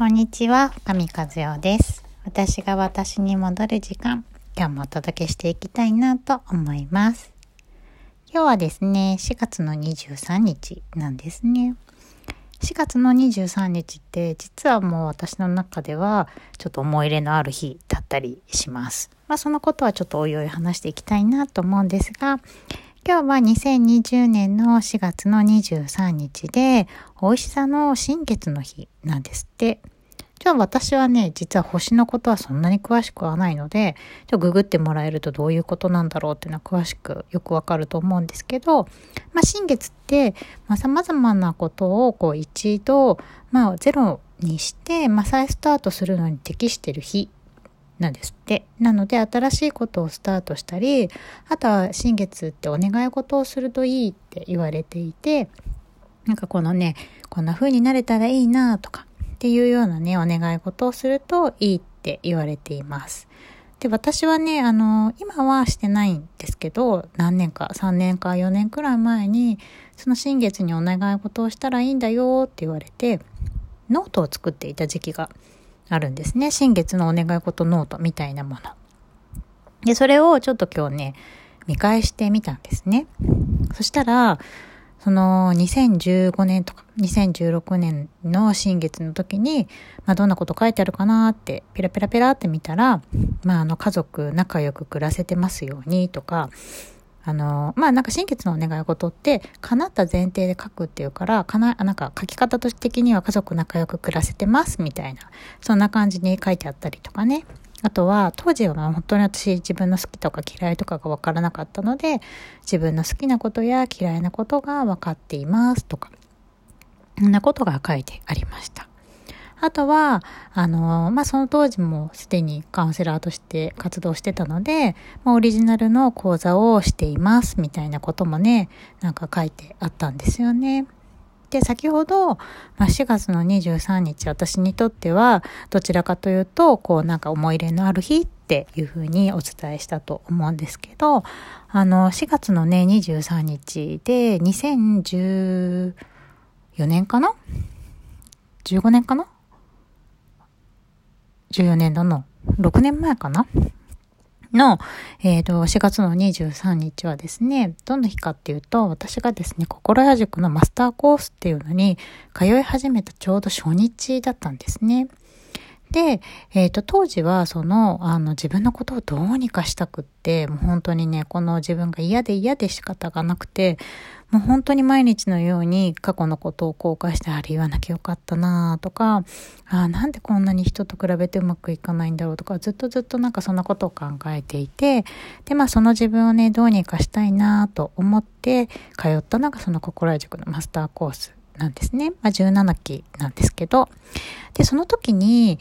こんにちは、深見和代です。私が私に戻る時間、今日もお届けしていきたいなと思います。今日はですね、4月の23日なんですね。4月の23日って実はもう私の中ではちょっと思い入れのある日だったりします。まあそのことはちょっとおいおい話していきたいなと思うんですが、今日は2020年の4月の23日で、美味しさの新月の日なんですって。じゃあ私はね、実は星のことはそんなに詳しくはないので、ちょっとググってもらえるとどういうことなんだろうっていうのは詳しくよくわかると思うんですけど、まあ新月って、まあ様々なことをこう一度、まあゼロにして、まあ再スタートするのに適してる日なんですって。なので新しいことをスタートしたり、あとは新月ってお願い事をするといいって言われていて、なんかこのね、こんな風になれたらいいなとかっていうようなね、お願い事をするといいって言われています。で、私はね、あの、今はしてないんですけど、何年か、3年か4年くらい前に、その新月にお願い事をしたらいいんだよって言われて、ノートを作っていた時期があるんですね。新月のお願い事ノートみたいなもの。で、それをちょっと今日ね、見返してみたんですね。そしたら、その2015年とか2016年の新月の時に、まあどんなこと書いてあるかなって、ペラペラペラって見たら、まああの家族仲良く暮らせてますようにとか、あの、まあなんか新月のお願い事って、叶った前提で書くっていうから、かな、なんか書き方的には家族仲良く暮らせてますみたいな、そんな感じに書いてあったりとかね。あとは、当時は本当に私自分の好きとか嫌いとかがわからなかったので、自分の好きなことや嫌いなことが分かっていますとか、そんなことが書いてありました。あとは、あの、まあ、その当時もすでにカウンセラーとして活動してたので、まあ、オリジナルの講座をしていますみたいなこともね、なんか書いてあったんですよね。で、先ほど、まあ、4月の23日、私にとっては、どちらかというと、こう、なんか思い入れのある日っていうふうにお伝えしたと思うんですけど、あの、4月のね、23日で、2014年かな ?15 年かな？?14 年度の6年前かな？の、えっ、ー、と、4月の23日はですね、どんな日かっていうと、私がですね、心屋塾のマスターコースっていうのに通い始めたちょうど初日だったんですね。で、えっ、ー、と、当時は、その、あの、自分のことをどうにかしたくって、もう本当にね、この自分が嫌で嫌で仕方がなくて、もう本当に毎日のように過去のことを後悔して、あれ言わなきゃよかったなとか、あなんでこんなに人と比べてうまくいかないんだろうとか、ずっとずっとなんかそんなことを考えていて、で、まあその自分をね、どうにかしたいなと思って通ったのがその心屋塾のマスターコース。なんですね。まあ17期なんですけど。で、その時に、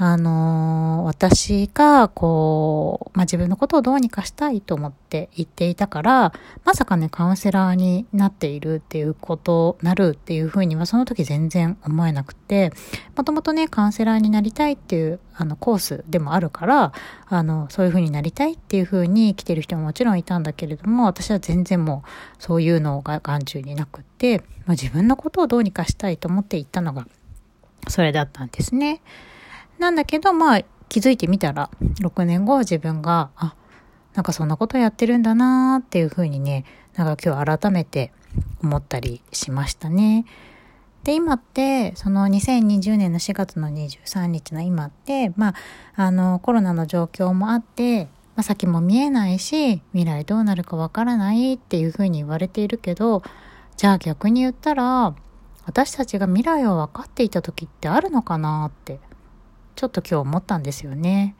あのー、私が、こう、まあ、自分のことをどうにかしたいと思って言っていたから、まさかね、カウンセラーになっているっていうこと、なるっていうふうにはその時全然思えなくて、もともとね、カウンセラーになりたいっていう、あの、コースでもあるから、あの、そういうふうになりたいっていうふうに来てる人ももちろんいたんだけれども、私は全然もう、そういうのが眼中になくって、まあ、自分のことをどうにかしたいと思って行ったのが、それだったんですね。なんだけど、まあ、気づいてみたら、6年後自分が、あ、なんかそんなことやってるんだなーっていうふうにね、なんか今日改めて思ったりしましたね。で、今って、その2020年の4月の23日の今って、まあ、あの、コロナの状況もあって、まあ、先も見えないし、未来どうなるかわからないっていうふうに言われているけど、じゃあ逆に言ったら、私たちが未来を分かっていた時ってあるのかなってちょっと今日思ったんですよね。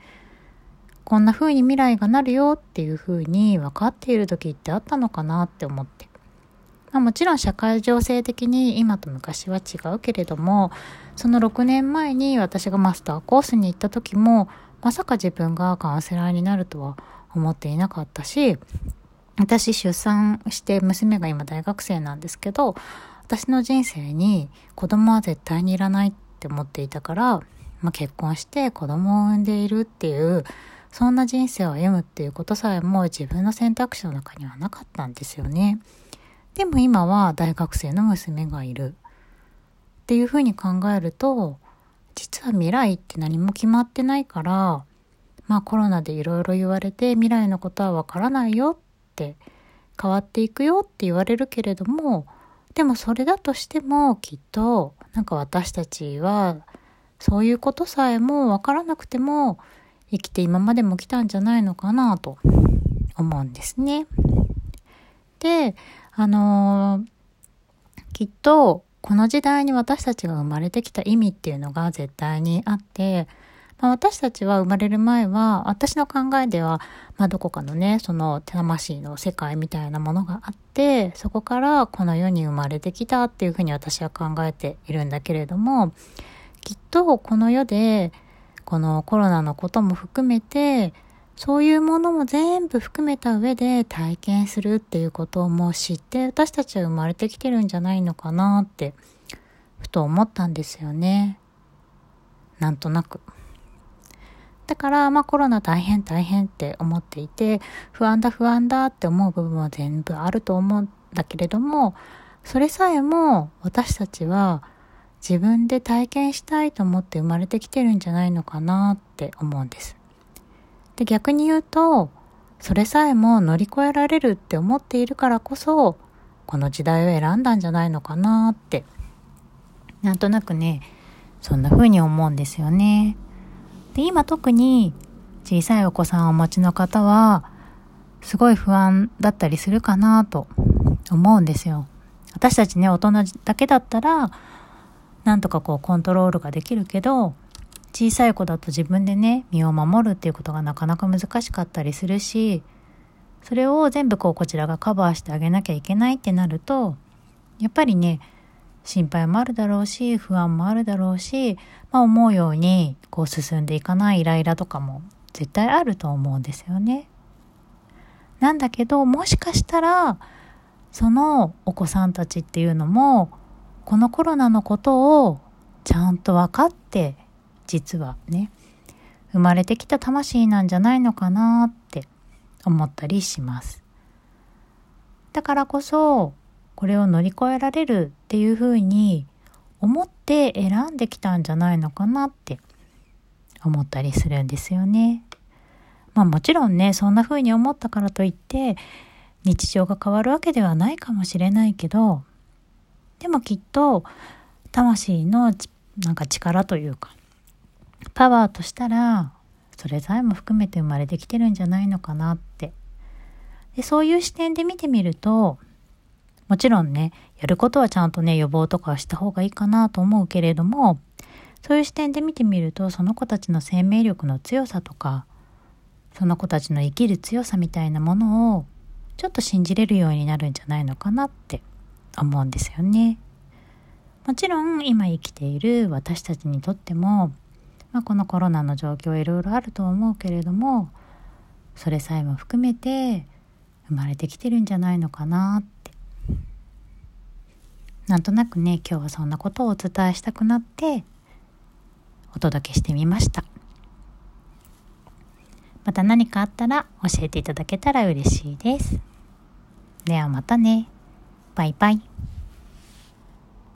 こんな風に未来がなるよっていう風に分かっている時ってあったのかなって思って。まあ、もちろん社会情勢的に今と昔は違うけれども、その6年前に私がマスターコースに行った時も、まさか自分がカウンセラーになるとは思っていなかったし、私出産して娘が今大学生なんですけど、私の人生に子供は絶対にいらないって思っていたから、まあ、結婚して子供を産んでいるっていう、そんな人生を歩むっていうことさえも自分の選択肢の中にはなかったんですよね。でも今は大学生の娘がいるっていうふうに考えると、実は未来って何も決まってないから、まあコロナでいろいろ言われて未来のことはわからないよって変わっていくよって言われるけれども、でもそれだとしてもきっとなんか私たちはそういうことさえもわからなくても生きて今までも来たんじゃないのかなと思うんですね。で、あのー、きっとこの時代に私たちが生まれてきた意味っていうのが絶対にあって、まあ、私たちは生まれる前は、私の考えでは、まあ、どこかのね、その魂の世界みたいなものがあって、そこからこの世に生まれてきたっていうふうに私は考えているんだけれども、きっとこの世で、このコロナのことも含めて、そういうものも全部含めた上で体験するっていうことをもう知って私たちは生まれてきてるんじゃないのかなってふと思ったんですよね。なんとなく。だから、まあコロナ大変大変って思っていて、不安だ不安だって思う部分は全部あると思うんだけれども、それさえも私たちは自分で体験したいと思って生まれてきてるんじゃないのかなって思うんです。で、逆に言うと、それさえも乗り越えられるって思っているからこそ、この時代を選んだんじゃないのかなって、なんとなくね、そんな風に思うんですよね。で、今特に小さいお子さんをお持ちの方は、すごい不安だったりするかなと思うんですよ。私たちね、大人だけだったら、なんとかこうコントロールができるけど、小さい子だと自分でね、身を守るっていうことがなかなか難しかったりするし、それを全部こうこちらがカバーしてあげなきゃいけないってなると、やっぱりね、心配もあるだろうし、不安もあるだろうし、まあ思うようにこう進んでいかないイライラとかも絶対あると思うんですよね。なんだけど、もしかしたら、そのお子さんたちっていうのも、このコロナのことをちゃんと分かって実はね生まれてきた魂なんじゃないのかなって思ったりしますだからこそこれを乗り越えられるっていうふうに思って選んできたんじゃないのかなって思ったりするんですよね。まあもちろんねそんな風に思ったからといって日常が変わるわけではないかもしれないけどでもきっと魂のなんか力というかパワーとしたらそれさえも含めて生まれてきてるんじゃないのかなって。でそういう視点で見てみるともちろんねやることはちゃんとね予防とかした方がいいかなと思うけれどもそういう視点で見てみるとその子たちの生命力の強さとかその子たちの生きる強さみたいなものをちょっと信じれるようになるんじゃないのかなって。思うんですよね。もちろん今生きている私たちにとってもまあ、このコロナの状況いろいろあると思うけれどもそれさえも含めて生まれてきてるんじゃないのかなって。なんとなくね今日はそんなことをお伝えしたくなってお届けしてみました。また何かあったら教えていただけたら嬉しいです。ではまたね。バイバイ